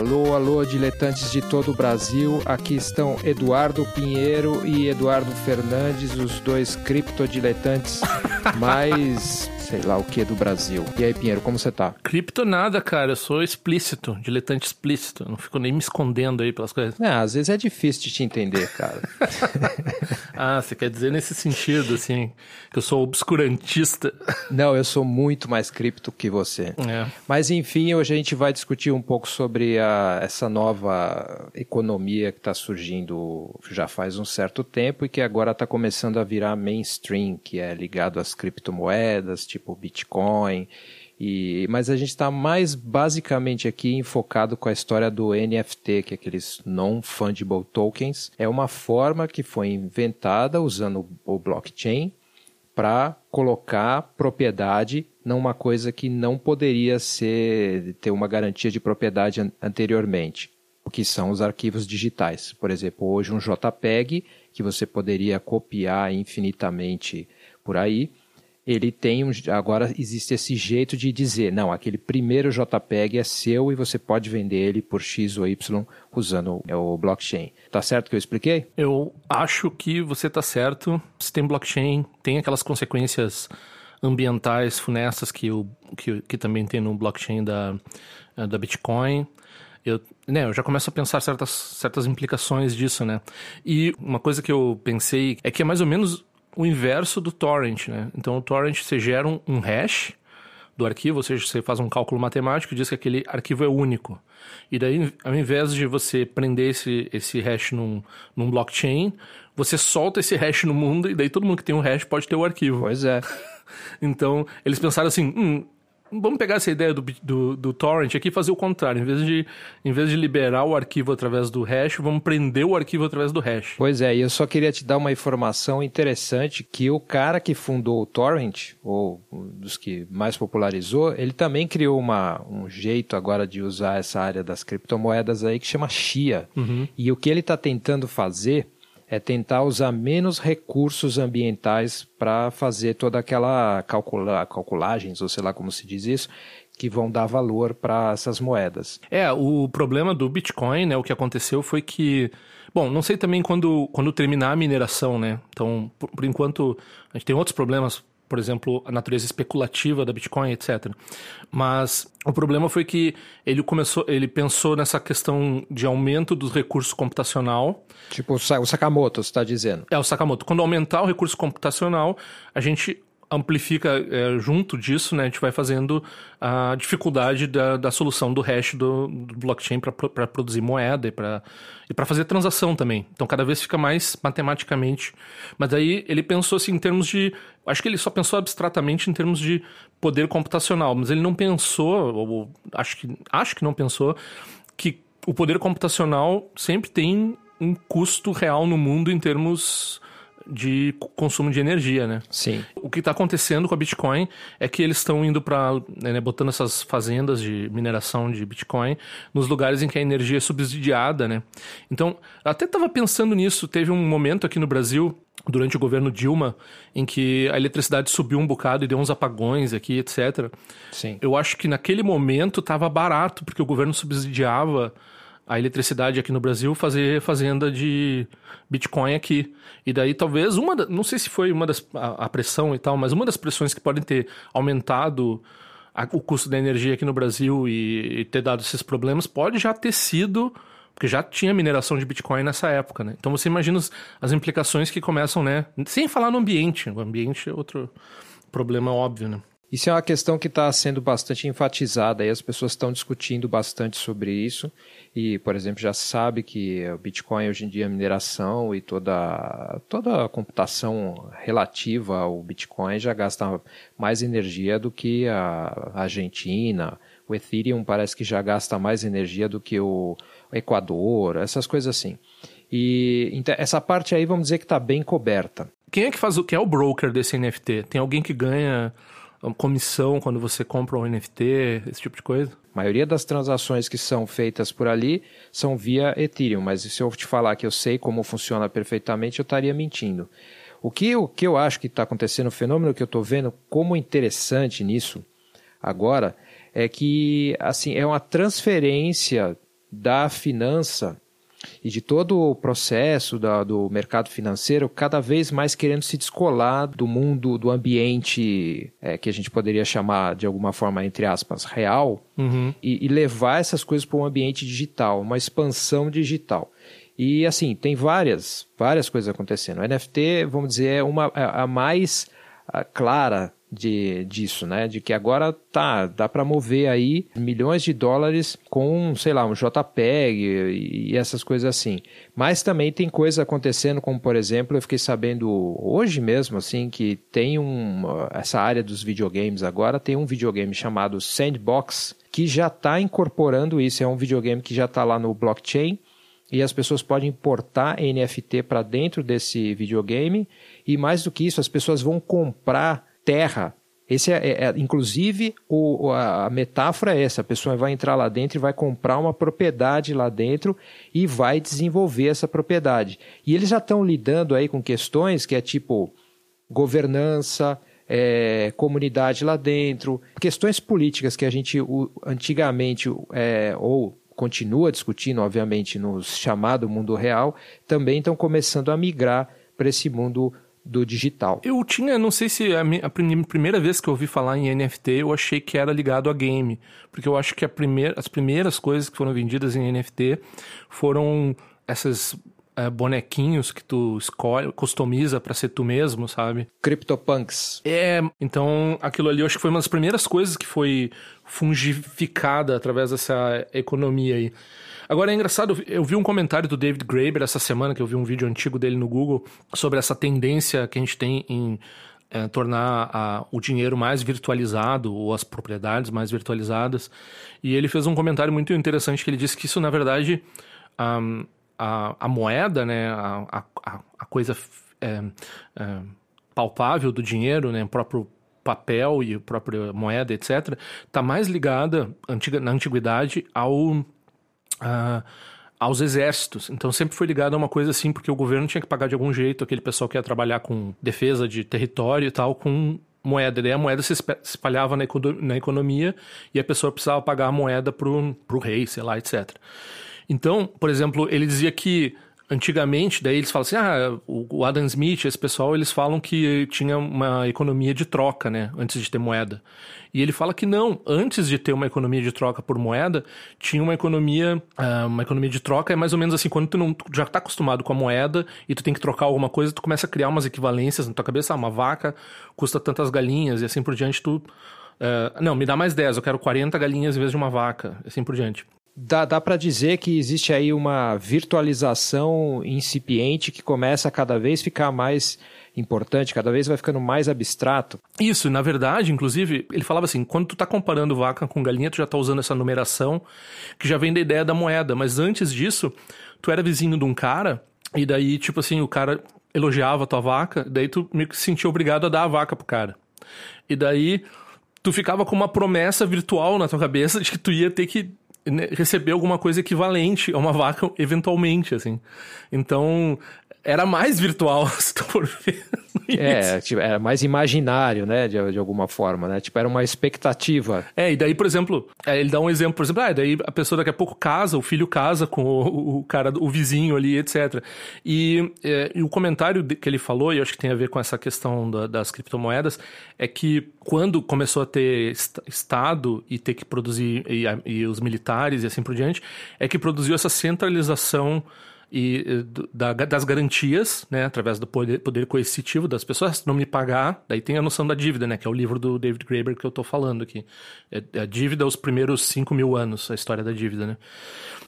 Alô, alô, diletantes de todo o Brasil. Aqui estão Eduardo Pinheiro e Eduardo Fernandes, os dois criptodiletantes mais sei lá o que do Brasil. E aí, Pinheiro, como você tá? Cripto nada, cara. Eu sou explícito, diletante explícito. Eu não fico nem me escondendo aí pelas coisas. É, às vezes é difícil de te entender, cara. ah, você quer dizer nesse sentido, assim, que eu sou obscurantista? Não, eu sou muito mais cripto que você. É. Mas enfim, hoje a gente vai discutir um pouco sobre a, essa nova economia que está surgindo já faz um certo tempo e que agora está começando a virar mainstream, que é ligado às criptomoedas, tipo tipo Bitcoin. E, mas a gente está mais basicamente aqui enfocado com a história do NFT, que é aqueles non-fungible tokens. É uma forma que foi inventada usando o blockchain para colocar propriedade numa coisa que não poderia ser ter uma garantia de propriedade anteriormente, que são os arquivos digitais. Por exemplo, hoje um JPEG que você poderia copiar infinitamente por aí, ele tem um, agora existe esse jeito de dizer, não, aquele primeiro JPEG é seu e você pode vender ele por X ou Y usando o blockchain. Tá certo que eu expliquei? Eu acho que você tá certo. Se tem blockchain, tem aquelas consequências ambientais funestas que, o, que, que também tem no blockchain da, da Bitcoin. Eu, né, eu já começo a pensar certas, certas implicações disso, né? E uma coisa que eu pensei é que é mais ou menos o inverso do torrent, né? Então o torrent você gera um, um hash do arquivo, ou seja, você faz um cálculo matemático e diz que aquele arquivo é único. E daí, ao invés de você prender esse, esse hash num, num blockchain, você solta esse hash no mundo e daí todo mundo que tem um hash pode ter o arquivo. Pois é. então, eles pensaram assim, hum, Vamos pegar essa ideia do, do, do, torrent aqui e fazer o contrário. Em vez, de, em vez de liberar o arquivo através do hash, vamos prender o arquivo através do hash. Pois é, e eu só queria te dar uma informação interessante que o cara que fundou o torrent, ou um dos que mais popularizou, ele também criou uma, um jeito agora de usar essa área das criptomoedas aí que chama Chia. Uhum. E o que ele está tentando fazer é tentar usar menos recursos ambientais para fazer toda aquela calcula, calculagens, ou sei lá como se diz isso, que vão dar valor para essas moedas. É, o problema do Bitcoin, né, o que aconteceu foi que Bom, não sei também quando, quando terminar a mineração, né? Então, por, por enquanto, a gente tem outros problemas por exemplo, a natureza especulativa da Bitcoin, etc. Mas o problema foi que ele começou, ele pensou nessa questão de aumento dos recursos computacional. Tipo o Sakamoto, você está dizendo? É, o Sakamoto. Quando aumentar o recurso computacional, a gente amplifica é, junto disso, né? A gente vai fazendo a dificuldade da, da solução do hash do, do blockchain para produzir moeda e para e fazer transação também. Então cada vez fica mais matematicamente. Mas aí ele pensou assim em termos de, acho que ele só pensou abstratamente em termos de poder computacional, mas ele não pensou, ou acho que acho que não pensou que o poder computacional sempre tem um custo real no mundo em termos de consumo de energia, né? Sim. O que está acontecendo com a Bitcoin é que eles estão indo para, né, botando essas fazendas de mineração de Bitcoin nos lugares em que a energia é subsidiada, né? Então, até estava pensando nisso. Teve um momento aqui no Brasil durante o governo Dilma, em que a eletricidade subiu um bocado e deu uns apagões aqui, etc. Sim. Eu acho que naquele momento estava barato, porque o governo subsidiava a eletricidade aqui no Brasil, fazer fazenda de Bitcoin aqui. E daí talvez uma, da, não sei se foi uma das a, a, pressão e tal, mas uma das pressões que podem ter aumentado a, o custo da energia aqui no Brasil e, e, ter dado esses problemas pode já ter sido porque já tinha mineração de Bitcoin nessa época, né? Então você imagina as, as implicações que começam, né? Sem falar no ambiente, o ambiente é outro problema óbvio, né? Isso é uma questão que está sendo bastante enfatizada e as pessoas estão discutindo bastante sobre isso e, por exemplo, já sabe que o Bitcoin hoje em dia, a mineração e toda, toda a computação relativa ao Bitcoin já gasta mais energia do que a Argentina. O Ethereum parece que já gasta mais energia do que o Equador, essas coisas assim. E então, essa parte aí vamos dizer que está bem coberta. Quem é que faz o que é o broker desse NFT? Tem alguém que ganha comissão quando você compra um NFT, esse tipo de coisa? A maioria das transações que são feitas por ali são via Ethereum, mas se eu te falar que eu sei como funciona perfeitamente, eu estaria mentindo. O que, o que eu acho que está acontecendo, o fenômeno que eu estou vendo como interessante nisso agora, é que assim é uma transferência da finança e de todo o processo da, do mercado financeiro cada vez mais querendo se descolar do mundo, do ambiente é, que a gente poderia chamar de alguma forma, entre aspas, real, uhum. e, e levar essas coisas para um ambiente digital, uma expansão digital. E assim, tem várias, várias coisas acontecendo. O NFT, vamos dizer, é uma, é a mais a clara de, disso, né? De que agora tá, dá para mover aí milhões de dólares com, sei lá, um JPEG e, e, essas coisas assim. Mas também tem coisas acontecendo, como por exemplo, eu fiquei sabendo hoje mesmo, assim, que tem um, essa área dos videogames agora, tem um videogame chamado Sandbox que já está incorporando isso. É um videogame que já está lá no blockchain e as pessoas podem importar NFT para dentro desse videogame e mais do que isso, as pessoas vão comprar terra. Esse é, é, é inclusive, o, a metáfora é essa: a pessoa vai entrar lá dentro e vai comprar uma propriedade lá dentro e vai desenvolver essa propriedade. E eles já estão lidando aí com questões que é tipo governança, é, comunidade lá dentro, questões políticas que a gente antigamente é, ou continua discutindo, obviamente, no chamado mundo real, também estão começando a migrar para esse mundo do digital. Eu tinha, não sei se a, minha, a, primeira vez que eu ouvi falar em NFT, eu achei que era ligado a game, porque eu acho que primeira, as primeiras coisas que foram vendidas em NFT foram essas é, bonequinhos que tu escolhe, customiza para ser tu mesmo, sabe? CryptoPunks. É, então aquilo ali eu acho que foi uma das primeiras coisas que foi fungificada através dessa economia aí. Agora é engraçado, eu vi um comentário do David Graeber essa semana, que eu vi um vídeo antigo dele no Google, sobre essa tendência que a gente tem em é, tornar a, o dinheiro mais virtualizado ou as propriedades mais virtualizadas. E ele fez um comentário muito interessante que ele disse que isso, na verdade, um, a, a moeda, né, a, a, a coisa é, é, palpável do dinheiro, né, o próprio papel e a própria moeda, etc., está mais ligada antiga, na antiguidade ao uh, aos exércitos. Então sempre foi ligado a uma coisa assim, porque o governo tinha que pagar de algum jeito aquele pessoal que ia trabalhar com defesa de território e tal, com moeda. Daí a moeda se espalhava na, na economia e a pessoa precisava pagar a moeda pro, pro rei, sei lá, etc. Então, por exemplo, ele dizia que antigamente, daí eles falam assim, ah, o Adam Smith, esse pessoal, eles falam que tinha uma economia de troca, né, antes de ter moeda. E ele fala que não, antes de ter uma economia de troca por moeda, tinha uma economia, uh, uma economia de troca é mais ou menos assim, quando tu, não, tu já está acostumado com a moeda e tu tem que trocar alguma coisa, tu começa a criar umas equivalências na tua cabeça, ah, uma vaca custa tantas galinhas e assim por diante, tu... Uh, não, me dá mais 10, eu quero 40 galinhas em vez de uma vaca, assim por diante. Dá, dá para dizer que existe aí uma virtualização incipiente que começa a cada vez ficar mais importante, cada vez vai ficando mais abstrato. Isso, na verdade, inclusive, ele falava assim, quando tu tá comparando vaca com galinha, tu já tá usando essa numeração que já vem da ideia da moeda, mas antes disso, tu era vizinho de um cara e daí, tipo assim, o cara elogiava a tua vaca, daí tu meio que se sentia obrigado a dar a vaca pro cara. E daí tu ficava com uma promessa virtual na tua cabeça de que tu ia ter que receber alguma coisa equivalente a uma vaca eventualmente, assim. Então, era mais virtual, se tu for ver. É, tipo, era mais imaginário, né, de, de alguma forma, né? Tipo, era uma expectativa. É, e daí, por exemplo, é, ele dá um exemplo, por exemplo, ah, daí a pessoa daqui a pouco casa, o filho casa com o, o cara, o vizinho ali, etc. E, é, e, o comentário que ele falou, e eu acho que tem a ver com essa questão da, das criptomoedas, é que quando começou a ter Estado e ter que produzir, e, e os militares e assim por diante, é que produziu essa centralização e eh, da, das garantias, né, através do poder, poder coercitivo das pessoas, se não me pagar, daí tem a noção da dívida, né, que é o livro do David Graeber que eu estou falando aqui. É, é, a dívida os primeiros 5 mil anos, a história da dívida, né.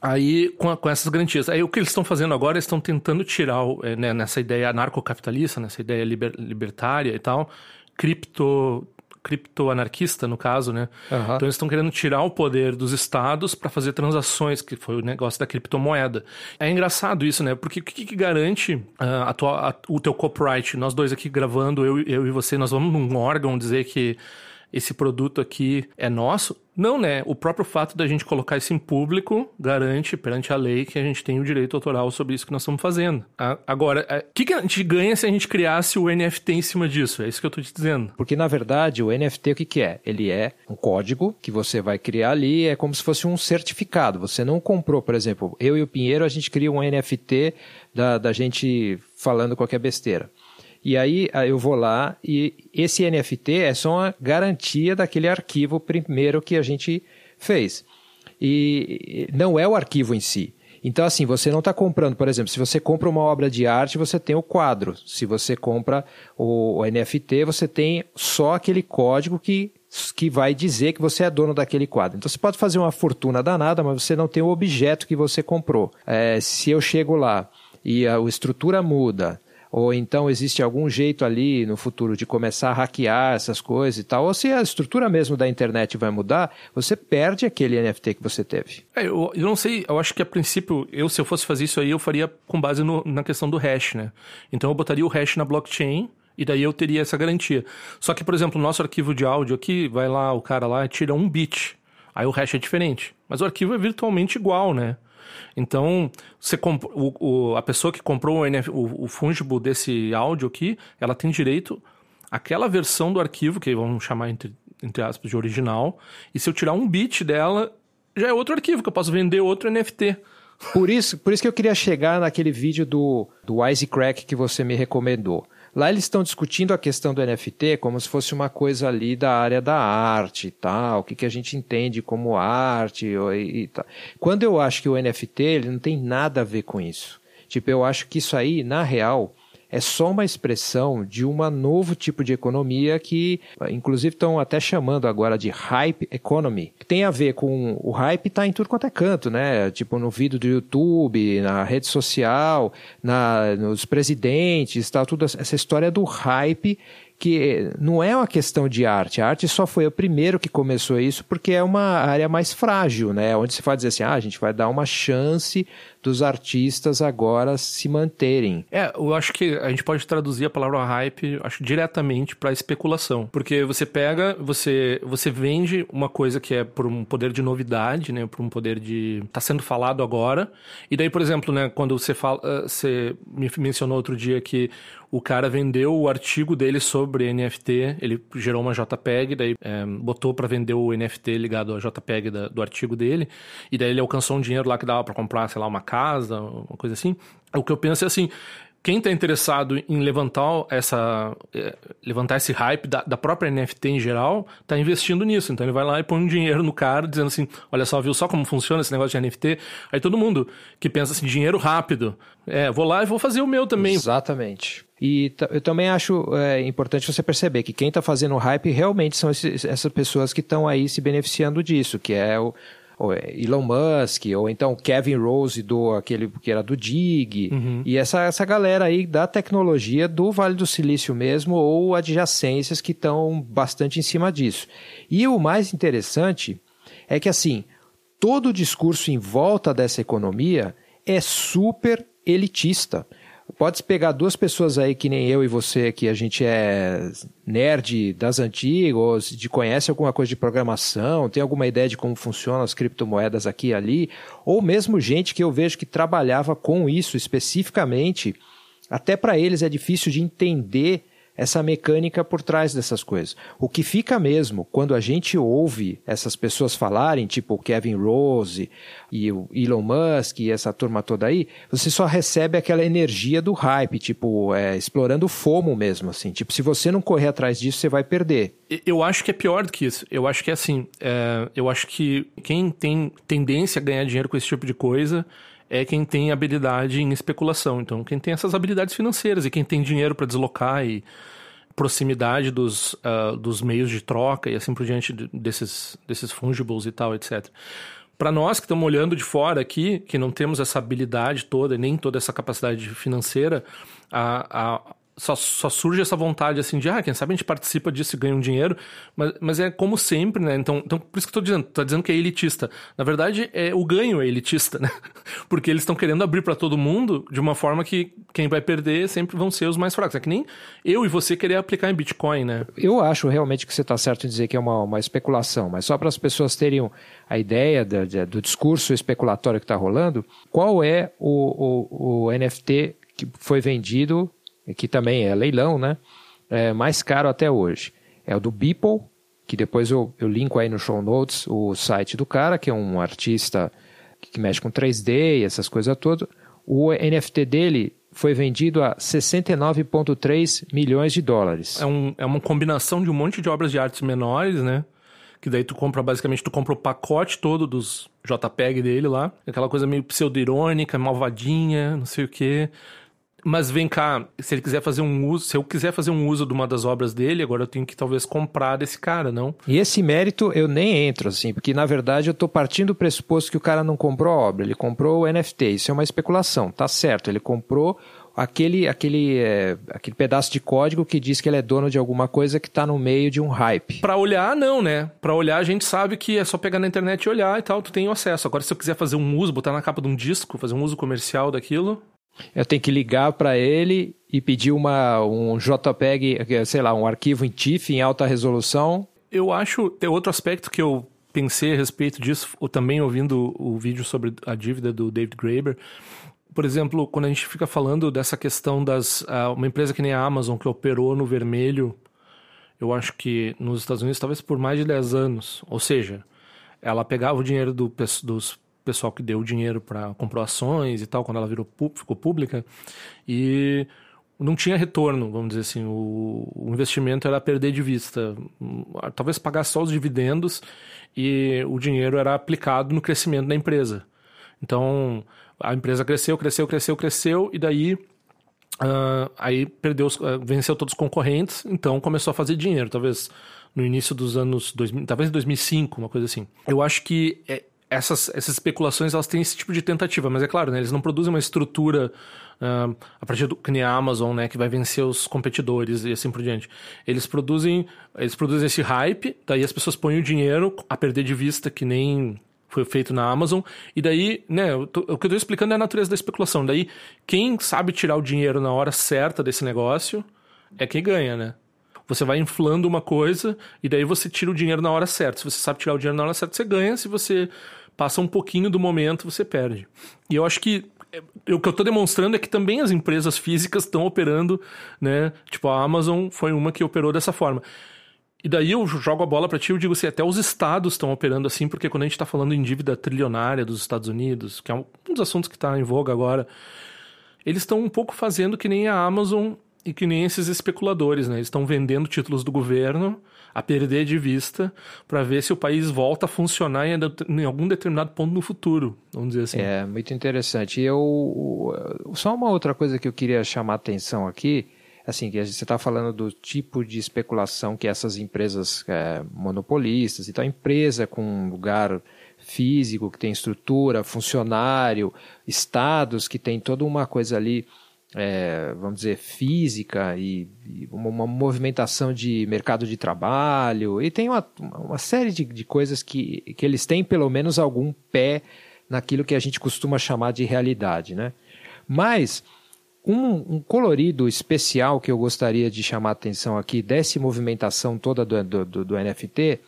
Aí, com, com essas garantias. Aí o que eles estão fazendo agora, eles estão tentando tirar, é, né, nessa ideia anarcocapitalista, nessa ideia liber, libertária e tal, cripto criptoanarquista, no caso, né? Uhum. Então eles estão querendo tirar o poder dos estados para fazer transações, que foi o negócio da criptomoeda. É engraçado isso, né? Porque o que, que garante uh, a tua, a, o teu copyright? Nós dois aqui gravando, eu, eu e você, nós vamos num órgão dizer que esse produto aqui é nosso? Não, né? O próprio fato da gente colocar isso em público garante perante a lei que a gente tem o direito autoral sobre isso que nós estamos fazendo. Agora, o é, que, a gente ganha se a gente criasse o NFT em cima disso? É isso que eu estou te dizendo. Porque, na verdade, o NFT o que, que é? Ele é um código que você vai criar ali, é como se fosse um certificado. Você não comprou, por exemplo, eu e o Pinheiro, a gente cria um NFT da, da gente falando qualquer besteira. E aí eu vou lá e esse NFT é só uma garantia daquele arquivo primeiro que a gente fez. E não é o arquivo em si. Então, assim, você não está comprando, por exemplo, se você compra uma obra de arte, você tem o quadro. Se você compra o, o NFT, você tem só aquele código que, que vai dizer que você é dono daquele quadro. Então, você pode fazer uma fortuna danada, mas você não tem o objeto que você comprou. É, se eu chego lá e a, a estrutura muda, ou então existe algum jeito ali no futuro de começar a hackear essas coisas e tal, ou se a estrutura mesmo da internet vai mudar, você perde aquele NFT que você teve. É, eu, eu não sei, eu acho que a princípio, eu se eu fosse fazer isso aí, eu faria com base no, na questão do hash, né? Então eu botaria o hash na blockchain, e daí eu teria essa garantia. Só que, por exemplo, o nosso arquivo de áudio aqui, vai lá, o cara lá tira um bit. Aí o hash é diferente. Mas o arquivo é virtualmente igual, né? Então, você comp... o, o, a pessoa que comprou o, NF... o, o fungible desse áudio aqui, ela tem direito àquela versão do arquivo, que vamos chamar entre, entre aspas de original, e se eu tirar um bit dela, já é outro arquivo, que eu posso vender outro NFT. Por isso, por isso que eu queria chegar naquele vídeo do, do Wisecrack que você me recomendou. Lá eles estão discutindo a questão do NFT como se fosse uma coisa ali da área da arte e tal, o que, que a gente entende como arte e, e tal. Quando eu acho que o NFT ele não tem nada a ver com isso. Tipo, eu acho que isso aí, na real, é só uma expressão de um novo tipo de economia que, inclusive, estão até chamando agora de hype economy. Que tem a ver com o hype está em tudo quanto é canto, né? Tipo no vídeo do YouTube, na rede social, na, nos presidentes, tal, tudo essa história do hype que não é uma questão de arte. A arte só foi o primeiro que começou isso porque é uma área mais frágil, né? Onde se faz dizer assim, ah, a gente vai dar uma chance dos artistas agora se manterem. É, eu acho que a gente pode traduzir a palavra hype, acho diretamente para especulação, porque você pega, você você vende uma coisa que é por um poder de novidade, né, por um poder de tá sendo falado agora. E daí, por exemplo, né, quando você fala, eh, você me mencionou outro dia que o cara vendeu o artigo dele sobre NFT, ele gerou uma JPEG, daí é, botou para vender o NFT ligado ao JPEG da, do artigo dele, e daí ele alcançou um dinheiro lá que dava para comprar, sei lá, uma casa, uma coisa assim. O que eu penso é assim, quem está interessado em levantar essa é, levantar esse hype da, da própria NFT em geral está investindo nisso. Então ele vai lá e põe um dinheiro no cara dizendo assim olha só viu só como funciona esse negócio de NFT aí todo mundo que pensa assim dinheiro rápido. É vou lá e vou fazer o meu também. Exatamente. E eu também acho é, importante você perceber que quem está fazendo o hype realmente são esses, essas pessoas que estão aí se beneficiando disso que é o Elon Musk, ou então Kevin Rose do aquele que era do Dig, uhum. e essa, essa galera aí da tecnologia do Vale do Silício mesmo, ou adjacências que estão bastante em cima disso. E o mais interessante é que assim, todo o discurso em volta dessa economia é super elitista. Pode pegar duas pessoas aí que nem eu e você, que a gente é nerd das antigas, de conhece alguma coisa de programação, tem alguma ideia de como funcionam as criptomoedas aqui e ali, ou mesmo gente que eu vejo que trabalhava com isso especificamente, até para eles é difícil de entender essa mecânica por trás dessas coisas. O que fica mesmo quando a gente ouve essas pessoas falarem, tipo o Kevin Rose e o Elon Musk e essa turma toda aí, você só recebe aquela energia do hype, tipo, é, explorando o fomo mesmo, assim. Tipo, se você não correr atrás disso, você vai perder. Eu acho que é pior do que isso. Eu acho que é assim, é, eu acho que quem tem tendência a ganhar dinheiro com esse tipo de coisa é quem tem habilidade em especulação. Então, quem tem essas habilidades financeiras e quem tem dinheiro para deslocar e proximidade dos, uh, dos meios de troca e assim por diante desses, desses fungibles e tal, etc. Para nós que estamos olhando de fora aqui, que não temos essa habilidade toda, nem toda essa capacidade financeira, a, a, só, só surge essa vontade assim de, ah, quem sabe a gente participa disso e ganha um dinheiro, mas, mas é como sempre, né? Então, então por isso que eu tô dizendo, tá dizendo que é elitista. Na verdade, é o ganho é elitista, né? Porque eles estão querendo abrir para todo mundo de uma forma que quem vai perder sempre vão ser os mais fracos. É que nem eu e você querer aplicar em Bitcoin, né? Eu acho realmente que você tá certo em dizer que é uma, uma especulação, mas só para as pessoas terem a ideia do, do discurso especulatório que está rolando, qual é o, o, o NFT que foi vendido que também é leilão, né? É mais caro até hoje. É o do Beeple, que depois eu, eu linko aí no show notes o site do cara, que é um artista que mexe com 3D e essas coisas todas. O NFT dele foi vendido a 69,3 milhões de dólares. É, um, é uma combinação de um monte de obras de artes menores, né? Que daí tu compra, basicamente, tu compra o pacote todo dos JPEG dele lá. Aquela coisa meio pseudo-irônica, malvadinha, não sei o quê. Mas vem cá, se ele quiser fazer um uso, se eu quiser fazer um uso de uma das obras dele, agora eu tenho que talvez comprar desse cara, não? E esse mérito eu nem entro, assim, porque na verdade eu estou partindo do pressuposto que o cara não comprou a obra, ele comprou o NFT. Isso é uma especulação, tá certo. Ele comprou aquele, aquele, é, aquele pedaço de código que diz que ele é dono de alguma coisa que está no meio de um hype. Para olhar, não, né? Para olhar, a gente sabe que é só pegar na internet e olhar e tal, tu tem acesso. Agora, se eu quiser fazer um uso, botar na capa de um disco, fazer um uso comercial daquilo, eu tenho que ligar para ele e pedir uma, um JPEG, sei lá, um arquivo em TIFF em alta resolução. Eu acho, tem outro aspecto que eu pensei a respeito disso, ou também ouvindo o vídeo sobre a dívida do David Graeber. Por exemplo, quando a gente fica falando dessa questão das. Uh, uma empresa que nem a Amazon, que operou no vermelho, eu acho que nos Estados Unidos, talvez por mais de 10 anos. Ou seja, ela pegava o dinheiro do, dos pessoal que deu dinheiro para comprou ações e tal, quando ela virou ficou pública, e não tinha retorno, vamos dizer assim, o, o investimento era perder de vista, talvez pagar só os dividendos e o dinheiro era aplicado no crescimento da empresa. Então, a empresa cresceu, cresceu, cresceu, cresceu, e daí uh, aí perdeu, uh, venceu todos os concorrentes, então começou a fazer dinheiro, talvez no início dos anos 2000, talvez em 2005, uma coisa assim. Eu acho que é, essas, essas especulações elas têm esse tipo de tentativa, mas é claro, né, eles não produzem uma estrutura uh, a partir do que nem a Amazon, né, que vai vencer os competidores e assim por diante. Eles produzem, eles produzem esse hype, daí as pessoas põem o dinheiro a perder de vista que nem foi feito na Amazon, e daí, né, o que eu estou explicando é a natureza da especulação. Daí, quem sabe tirar o dinheiro na hora certa desse negócio é quem ganha, né? Você vai inflando uma coisa e daí você tira o dinheiro na hora certa. Se você sabe tirar o dinheiro na hora certa, você ganha. Se você passa um pouquinho do momento, você perde. E eu acho que é, o que eu estou demonstrando é que também as empresas físicas estão operando, né? Tipo, a Amazon foi uma que operou dessa forma. E daí eu jogo a bola para ti, eu digo assim, até os estados estão operando assim, porque quando a gente está falando em dívida trilionária dos Estados Unidos, que é um dos assuntos que está em voga agora, eles estão um pouco fazendo que nem a Amazon e que nem esses especuladores, né? Eles estão vendendo títulos do governo a perder de vista para ver se o país volta a funcionar em, em, algum determinado ponto no futuro, vamos dizer assim. É, muito interessante. E eu, só uma outra coisa que eu queria chamar a atenção aqui, assim, que você está falando do tipo de especulação que essas empresas é, monopolistas, então empresa com um lugar físico, que tem estrutura, funcionário, estados que tem toda uma coisa ali é, vamos dizer, física e, e uma, uma, movimentação de mercado de trabalho, e tem uma, uma série de, de coisas que, que eles têm pelo menos algum pé naquilo que a gente costuma chamar de realidade. Né? Mas um, um colorido especial que eu gostaria de chamar a atenção aqui dessa movimentação toda do, do, do, NFT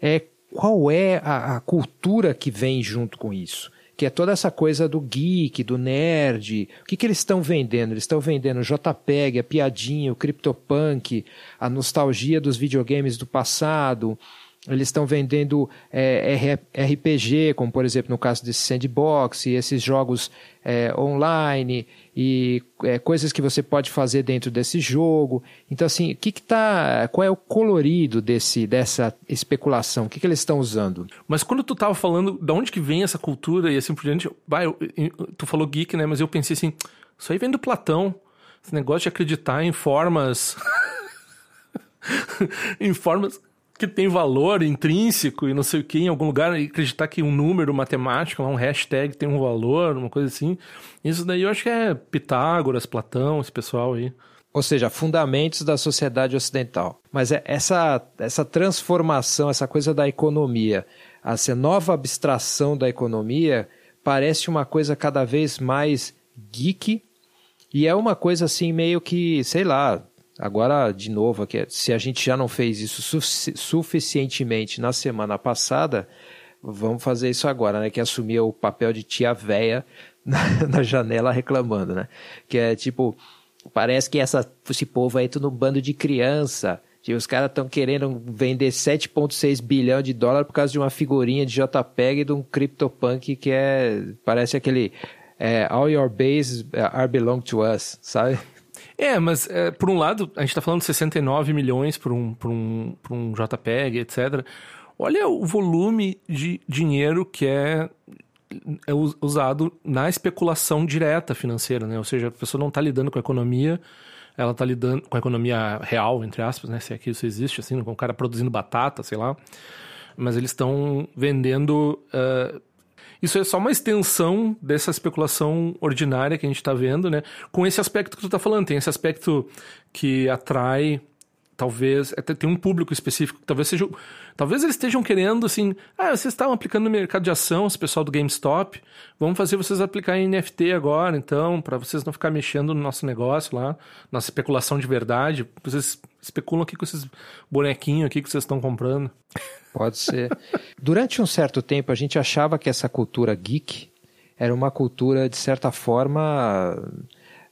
é qual é a, a cultura que vem junto com isso que é toda essa coisa do geek, do nerd. O que, que eles estão vendendo? Eles estão vendendo JPEG, a piadinha, o CryptoPunk, a nostalgia dos videogames do passado. Eles estão vendendo é, RPG, como por exemplo no caso desse Sandbox, e esses jogos é, online e é, coisas que você pode fazer dentro desse jogo. Então, assim, o que, que tá. Qual é o colorido desse, dessa especulação? O que, que eles estão usando? Mas quando tu tava falando de onde que vem essa cultura e assim por diante, eu, tu falou geek, né? Mas eu pensei assim, isso aí vem do Platão. Esse negócio de acreditar em formas. em formas que tem valor intrínseco e não sei o que em algum lugar e acreditar que um número matemático, um hashtag tem um valor, uma coisa assim. Isso daí eu acho que é Pitágoras, Platão, esse pessoal aí. Ou seja, fundamentos da sociedade ocidental. Mas é essa, essa transformação, essa coisa da economia, essa nova abstração da economia, parece uma coisa cada vez mais geek e é uma coisa assim meio que, sei lá, agora de novo, aqui, se a gente já não fez isso sufici suficientemente na semana passada, vamos fazer isso agora, né? Que é assumir o papel de tia véia na, na janela reclamando, né? Que é tipo Parece que essa, esse povo aí é tudo um bando de criança. Que os caras estão querendo vender 7,6 bilhão de dólar por causa de uma figurinha de JPEG de um CryptoPunk que é. Parece aquele. É, All your bases are belong to us, sabe? É, mas é, por um lado, a gente está falando de 69 milhões por um, por, um, por um JPEG, etc. Olha o volume de dinheiro que é é usado na especulação direta financeira, né? Ou seja, a pessoa não está lidando com a economia, ela está lidando com a economia real, entre aspas, né? Se é que isso existe, assim, com o cara produzindo batata, sei lá. Mas eles estão vendendo. Uh... Isso é só uma extensão dessa especulação ordinária que a gente está vendo, né? Com esse aspecto que tu está falando, tem esse aspecto que atrai talvez até tem um público específico, talvez seja, talvez eles estejam querendo assim, ah, vocês estavam aplicando no mercado de ação, esse pessoal do GameStop, vamos fazer vocês aplicar em NFT agora, então, para vocês não ficar mexendo no nosso negócio lá, nossa especulação de verdade, vocês especulam aqui com esses bonequinhos aqui que vocês estão comprando. Pode ser. Durante um certo tempo a gente achava que essa cultura geek era uma cultura de certa forma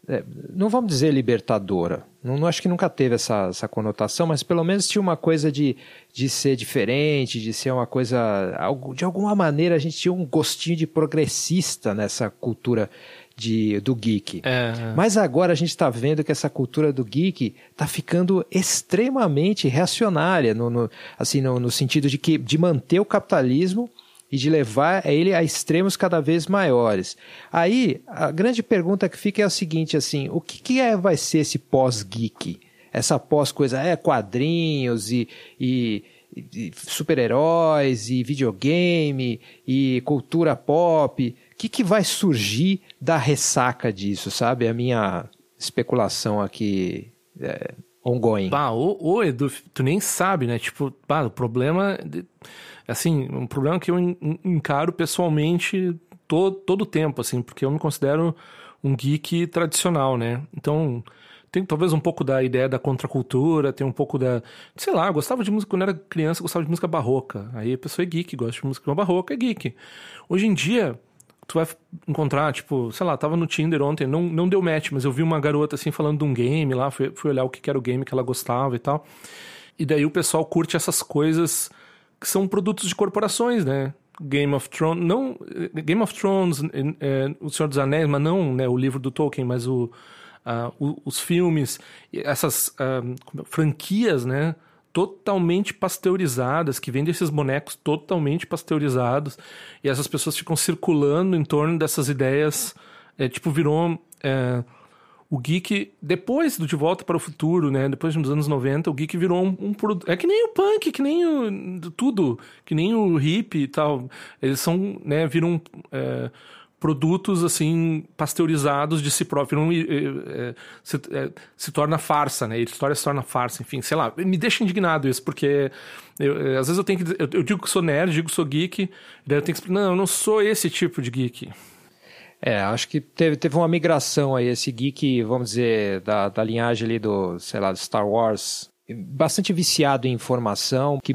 é, não vamos dizer libertadora, não, não, acho que nunca teve essa, essa conotação, mas pelo menos tinha uma coisa de, de ser diferente, de ser uma coisa. De alguma maneira a gente tinha um gostinho de progressista nessa cultura de, do geek. É, é. Mas agora a gente está vendo que essa cultura do geek está ficando extremamente reacionária, no, no assim, no, no, sentido de, que, de manter o capitalismo e de levar ele a extremos cada vez maiores. Aí, a grande pergunta que fica é a seguinte, assim, o que, que é, vai ser esse pós-geek? Essa pós-coisa, é quadrinhos e, e, e super-heróis e videogame e cultura pop. O que, que vai surgir da ressaca disso, sabe? A minha especulação aqui é, ongoing. Bah, ô, ô, Edu, tu nem sabe, né? Tipo, bah, o problema... Assim, um problema que eu encaro pessoalmente todo, todo o tempo, assim, porque eu me considero um geek tradicional, né? Então, tem talvez um pouco da ideia da contracultura, tem um pouco da. Sei lá, eu gostava de música quando era criança, gostava de música barroca. Aí a pessoa é geek, gosta de música barroca, é geek. Hoje em dia, tu vai encontrar, tipo, sei lá, tava no Tinder ontem, não, não deu match, mas eu vi uma garota assim falando de um game lá, fui, fui olhar o que era o game que ela gostava e tal. E daí o pessoal curte essas coisas que são produtos de corporações, né? Game of Thrones, não Game of Thrones, é, O Senhor dos Anéis, mas não né, o livro do Tolkien, mas o, uh, os filmes, essas uh, franquias, né? Totalmente pasteurizadas, que vendem esses bonecos totalmente pasteurizados, e essas pessoas ficam circulando em torno dessas ideias, é, tipo, virou. É, o geek, depois do De Volta para o Futuro, né? Depois dos anos 90, o geek virou um, um produto. É que nem o punk, que nem o. tudo, que nem o hip e tal. Eles são, né? Viram. É, produtos assim pasteurizados de si próprio não, é, se, é, se, torna farsa, né? A história se torna farsa, enfim, sei lá. Me deixa indignado isso, porque eu, é, às vezes eu tenho que eu, eu, digo que sou nerd, digo que sou geek, daí eu tenho que não, eu não sou esse tipo de geek. É, acho que teve, teve uma migração aí, esse geek, vamos dizer, da, da linhagem ali do, sei lá, do Star Wars, bastante viciado em informação, que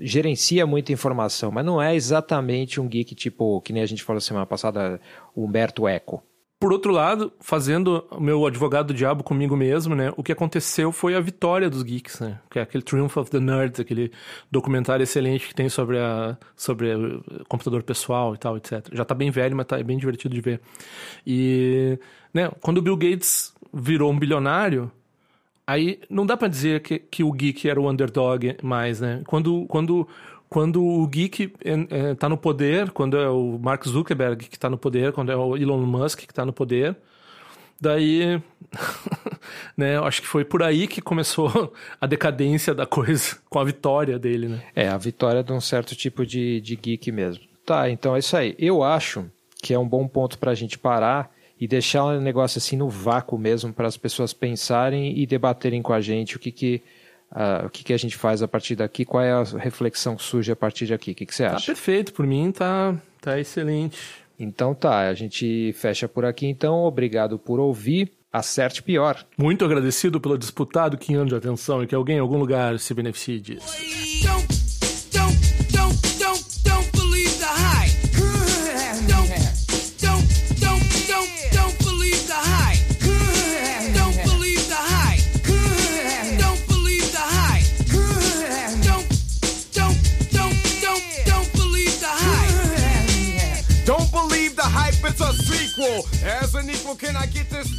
gerencia muita informação, mas não é exatamente um geek tipo, que nem a gente falou semana passada, o Humberto Eco. Por outro lado, fazendo o meu advogado do diabo comigo mesmo, né? O que aconteceu foi a vitória dos geeks, né? Que é aquele Triumph of the Nerds, aquele documentário excelente que tem sobre a sobre o computador pessoal e tal, etc. Já tá bem velho, mas tá é bem divertido de ver. E, né, quando o Bill Gates virou um bilionário, aí não dá para dizer que, que o geek era o underdog mais, né? Quando quando quando o geek está no poder, quando é o Mark Zuckerberg que está no poder, quando é o Elon Musk que está no poder, daí, né, acho que foi por aí que começou a decadência da coisa, com a vitória dele, né? É, a vitória de um certo tipo de, de geek mesmo. Tá, então é isso aí. Eu acho que é um bom ponto para a gente parar e deixar um negócio assim no vácuo mesmo para as pessoas pensarem e debaterem com a gente o que que uh, o que, que a gente faz a partir daqui, qual é a reflexão que surge a partir daqui. O que, que você tá acha? Tá perfeito, por mim tá, tá excelente. Então tá, a gente fecha por aqui então. Obrigado por ouvir. Acerte pior. Muito agradecido pelo disputado que de atenção e que alguém em algum lugar se beneficie disso. it's equal. As an equal, can I get this